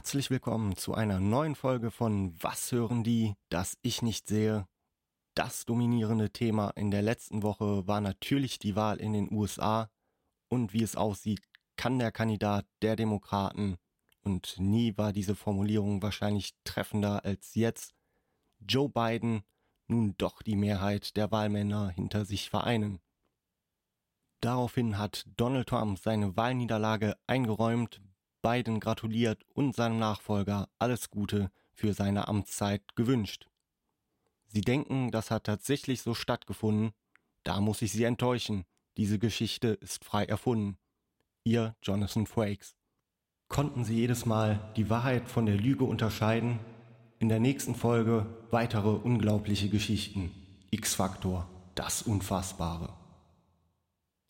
Herzlich willkommen zu einer neuen Folge von Was hören die, das ich nicht sehe. Das dominierende Thema in der letzten Woche war natürlich die Wahl in den USA und wie es aussieht, kann der Kandidat der Demokraten und nie war diese Formulierung wahrscheinlich treffender als jetzt Joe Biden nun doch die Mehrheit der Wahlmänner hinter sich vereinen. Daraufhin hat Donald Trump seine Wahlniederlage eingeräumt, Biden gratuliert und seinem Nachfolger alles Gute für seine Amtszeit gewünscht. Sie denken, das hat tatsächlich so stattgefunden. Da muss ich Sie enttäuschen. Diese Geschichte ist frei erfunden. Ihr Jonathan Frakes. Konnten Sie jedes Mal die Wahrheit von der Lüge unterscheiden? In der nächsten Folge weitere unglaubliche Geschichten. X-Faktor, das Unfassbare.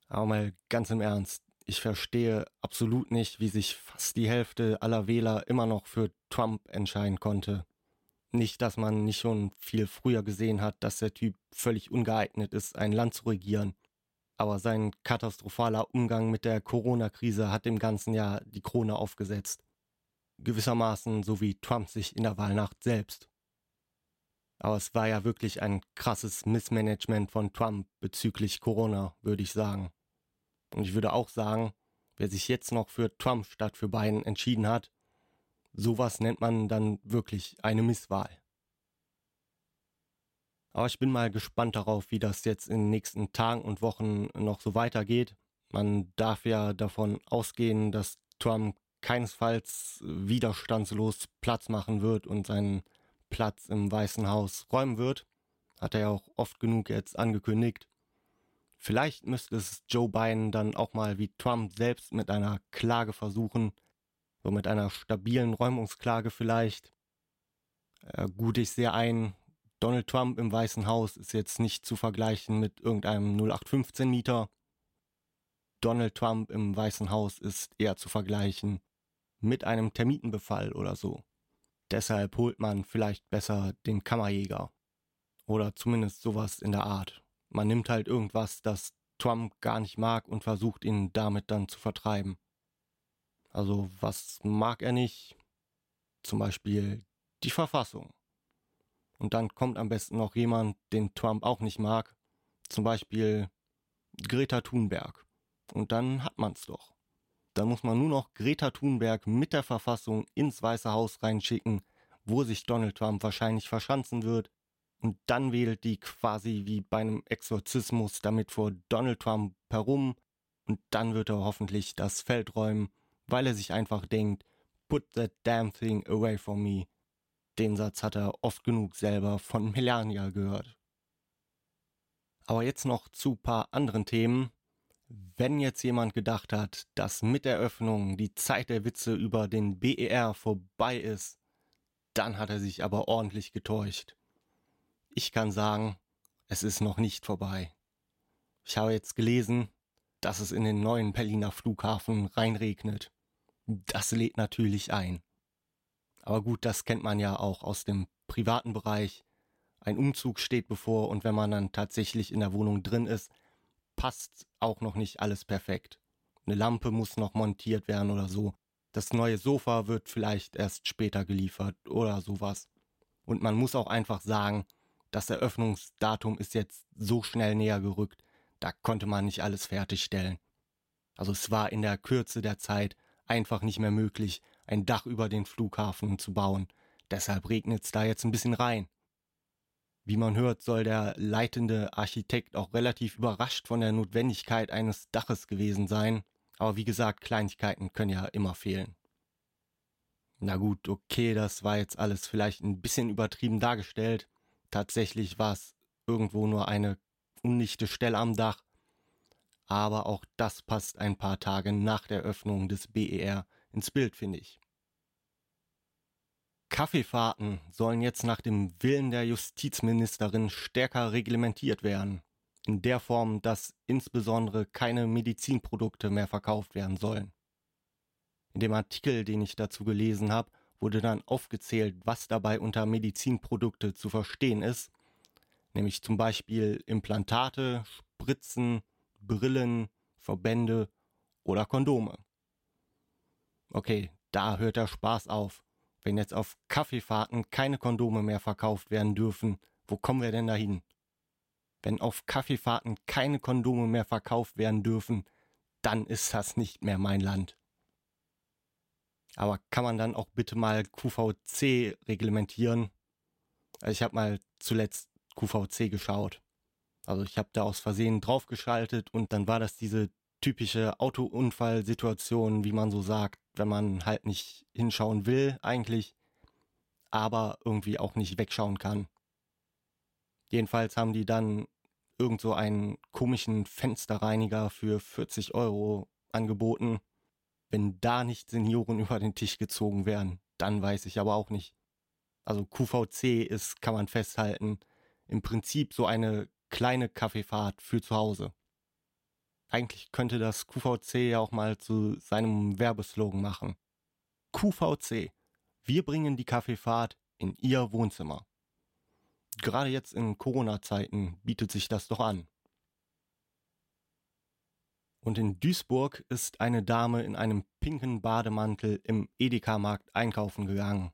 Aber mal ganz im Ernst, ich verstehe absolut nicht, wie sich fast die Hälfte aller Wähler immer noch für Trump entscheiden konnte. Nicht, dass man nicht schon viel früher gesehen hat, dass der Typ völlig ungeeignet ist, ein Land zu regieren. Aber sein katastrophaler Umgang mit der Corona-Krise hat dem ganzen Jahr die Krone aufgesetzt. Gewissermaßen so wie Trump sich in der Wahlnacht selbst. Aber es war ja wirklich ein krasses Missmanagement von Trump bezüglich Corona, würde ich sagen. Und ich würde auch sagen, wer sich jetzt noch für Trump statt für Biden entschieden hat, sowas nennt man dann wirklich eine Misswahl. Aber ich bin mal gespannt darauf, wie das jetzt in den nächsten Tagen und Wochen noch so weitergeht. Man darf ja davon ausgehen, dass Trump keinesfalls widerstandslos Platz machen wird und seinen Platz im Weißen Haus räumen wird. Hat er ja auch oft genug jetzt angekündigt. Vielleicht müsste es Joe Biden dann auch mal wie Trump selbst mit einer Klage versuchen, so mit einer stabilen Räumungsklage vielleicht. Äh, gut, ich sehe ein, Donald Trump im Weißen Haus ist jetzt nicht zu vergleichen mit irgendeinem 0815-Mieter. Donald Trump im Weißen Haus ist eher zu vergleichen mit einem Termitenbefall oder so. Deshalb holt man vielleicht besser den Kammerjäger. Oder zumindest sowas in der Art. Man nimmt halt irgendwas, das Trump gar nicht mag und versucht ihn damit dann zu vertreiben. Also was mag er nicht? Zum Beispiel die Verfassung. Und dann kommt am besten noch jemand, den Trump auch nicht mag. Zum Beispiel Greta Thunberg. Und dann hat man's doch. Dann muss man nur noch Greta Thunberg mit der Verfassung ins Weiße Haus reinschicken, wo sich Donald Trump wahrscheinlich verschanzen wird, und dann wählt die quasi wie bei einem Exorzismus damit vor Donald Trump herum und dann wird er hoffentlich das Feld räumen, weil er sich einfach denkt, put that damn thing away from me. Den Satz hat er oft genug selber von Melania gehört. Aber jetzt noch zu paar anderen Themen. Wenn jetzt jemand gedacht hat, dass mit der Öffnung die Zeit der Witze über den BER vorbei ist, dann hat er sich aber ordentlich getäuscht. Ich kann sagen, es ist noch nicht vorbei. Ich habe jetzt gelesen, dass es in den neuen Berliner Flughafen reinregnet. Das lädt natürlich ein. Aber gut, das kennt man ja auch aus dem privaten Bereich. Ein Umzug steht bevor und wenn man dann tatsächlich in der Wohnung drin ist, passt auch noch nicht alles perfekt. Eine Lampe muss noch montiert werden oder so. Das neue Sofa wird vielleicht erst später geliefert oder sowas. Und man muss auch einfach sagen, das Eröffnungsdatum ist jetzt so schnell näher gerückt, da konnte man nicht alles fertigstellen. Also es war in der Kürze der Zeit einfach nicht mehr möglich, ein Dach über den Flughafen zu bauen. Deshalb regnet es da jetzt ein bisschen rein. Wie man hört, soll der leitende Architekt auch relativ überrascht von der Notwendigkeit eines Daches gewesen sein. Aber wie gesagt, Kleinigkeiten können ja immer fehlen. Na gut, okay, das war jetzt alles vielleicht ein bisschen übertrieben dargestellt. Tatsächlich war es irgendwo nur eine undichte Stelle am Dach, aber auch das passt ein paar Tage nach der Öffnung des BER ins Bild, finde ich. Kaffeefahrten sollen jetzt nach dem Willen der Justizministerin stärker reglementiert werden, in der Form, dass insbesondere keine Medizinprodukte mehr verkauft werden sollen. In dem Artikel, den ich dazu gelesen habe, wurde dann aufgezählt, was dabei unter Medizinprodukte zu verstehen ist, nämlich zum Beispiel Implantate, Spritzen, Brillen, Verbände oder Kondome. Okay, da hört der Spaß auf. Wenn jetzt auf Kaffeefahrten keine Kondome mehr verkauft werden dürfen, wo kommen wir denn dahin? Wenn auf Kaffeefahrten keine Kondome mehr verkauft werden dürfen, dann ist das nicht mehr mein Land. Aber kann man dann auch bitte mal QVC reglementieren? Also ich habe mal zuletzt QVC geschaut. Also ich habe da aus Versehen draufgeschaltet und dann war das diese typische Autounfallsituation, wie man so sagt, wenn man halt nicht hinschauen will eigentlich, aber irgendwie auch nicht wegschauen kann. Jedenfalls haben die dann irgend so einen komischen Fensterreiniger für 40 Euro angeboten. Wenn da nicht Senioren über den Tisch gezogen werden, dann weiß ich aber auch nicht. Also QVC ist, kann man festhalten, im Prinzip so eine kleine Kaffeefahrt für zu Hause. Eigentlich könnte das QVC ja auch mal zu seinem Werbeslogan machen. QVC. Wir bringen die Kaffeefahrt in Ihr Wohnzimmer. Gerade jetzt in Corona-Zeiten bietet sich das doch an. Und in Duisburg ist eine Dame in einem pinken Bademantel im Edeka-Markt einkaufen gegangen.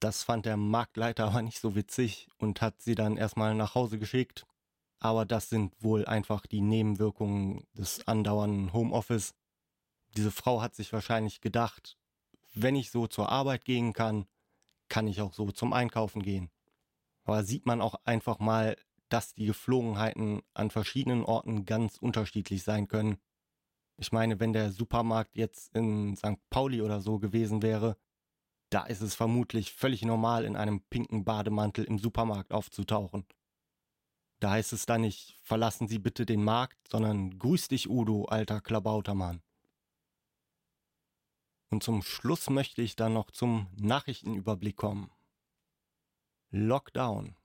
Das fand der Marktleiter aber nicht so witzig und hat sie dann erstmal nach Hause geschickt. Aber das sind wohl einfach die Nebenwirkungen des andauernden Homeoffice. Diese Frau hat sich wahrscheinlich gedacht, wenn ich so zur Arbeit gehen kann, kann ich auch so zum Einkaufen gehen. Aber sieht man auch einfach mal, dass die Geflogenheiten an verschiedenen Orten ganz unterschiedlich sein können. Ich meine, wenn der Supermarkt jetzt in St. Pauli oder so gewesen wäre, da ist es vermutlich völlig normal, in einem pinken Bademantel im Supermarkt aufzutauchen. Da heißt es dann nicht, verlassen Sie bitte den Markt, sondern grüß dich Udo, alter Klabautermann. Und zum Schluss möchte ich dann noch zum Nachrichtenüberblick kommen. Lockdown.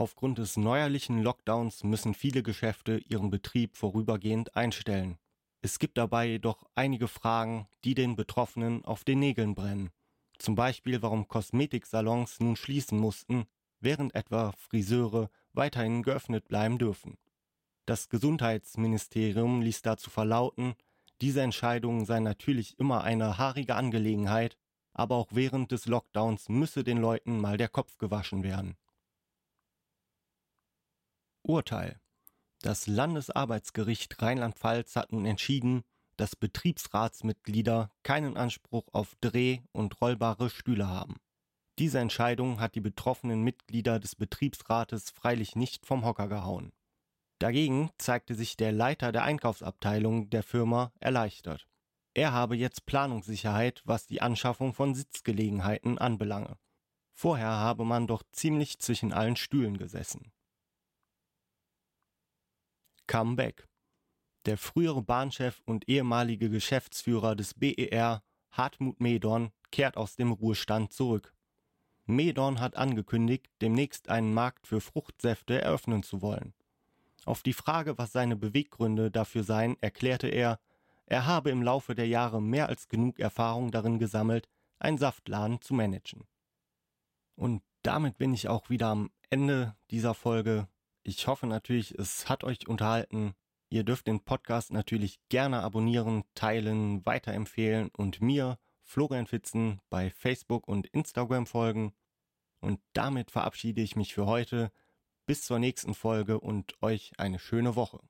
Aufgrund des neuerlichen Lockdowns müssen viele Geschäfte ihren Betrieb vorübergehend einstellen. Es gibt dabei jedoch einige Fragen, die den Betroffenen auf den Nägeln brennen. Zum Beispiel, warum Kosmetiksalons nun schließen mussten, während etwa Friseure weiterhin geöffnet bleiben dürfen. Das Gesundheitsministerium ließ dazu verlauten, diese Entscheidung sei natürlich immer eine haarige Angelegenheit aber auch während des Lockdowns müsse den Leuten mal der Kopf gewaschen werden. Urteil. Das Landesarbeitsgericht Rheinland-Pfalz hat nun entschieden, dass Betriebsratsmitglieder keinen Anspruch auf Dreh- und rollbare Stühle haben. Diese Entscheidung hat die betroffenen Mitglieder des Betriebsrates freilich nicht vom Hocker gehauen. Dagegen zeigte sich der Leiter der Einkaufsabteilung der Firma erleichtert. Er habe jetzt Planungssicherheit, was die Anschaffung von Sitzgelegenheiten anbelange. Vorher habe man doch ziemlich zwischen allen Stühlen gesessen. Comeback. Der frühere Bahnchef und ehemalige Geschäftsführer des BER, Hartmut Medorn, kehrt aus dem Ruhestand zurück. Medorn hat angekündigt, demnächst einen Markt für Fruchtsäfte eröffnen zu wollen. Auf die Frage, was seine Beweggründe dafür seien, erklärte er, er habe im Laufe der Jahre mehr als genug Erfahrung darin gesammelt, einen Saftladen zu managen. Und damit bin ich auch wieder am Ende dieser Folge. Ich hoffe natürlich, es hat euch unterhalten. Ihr dürft den Podcast natürlich gerne abonnieren, teilen, weiterempfehlen und mir, Florian Fitzen, bei Facebook und Instagram folgen. Und damit verabschiede ich mich für heute. Bis zur nächsten Folge und euch eine schöne Woche.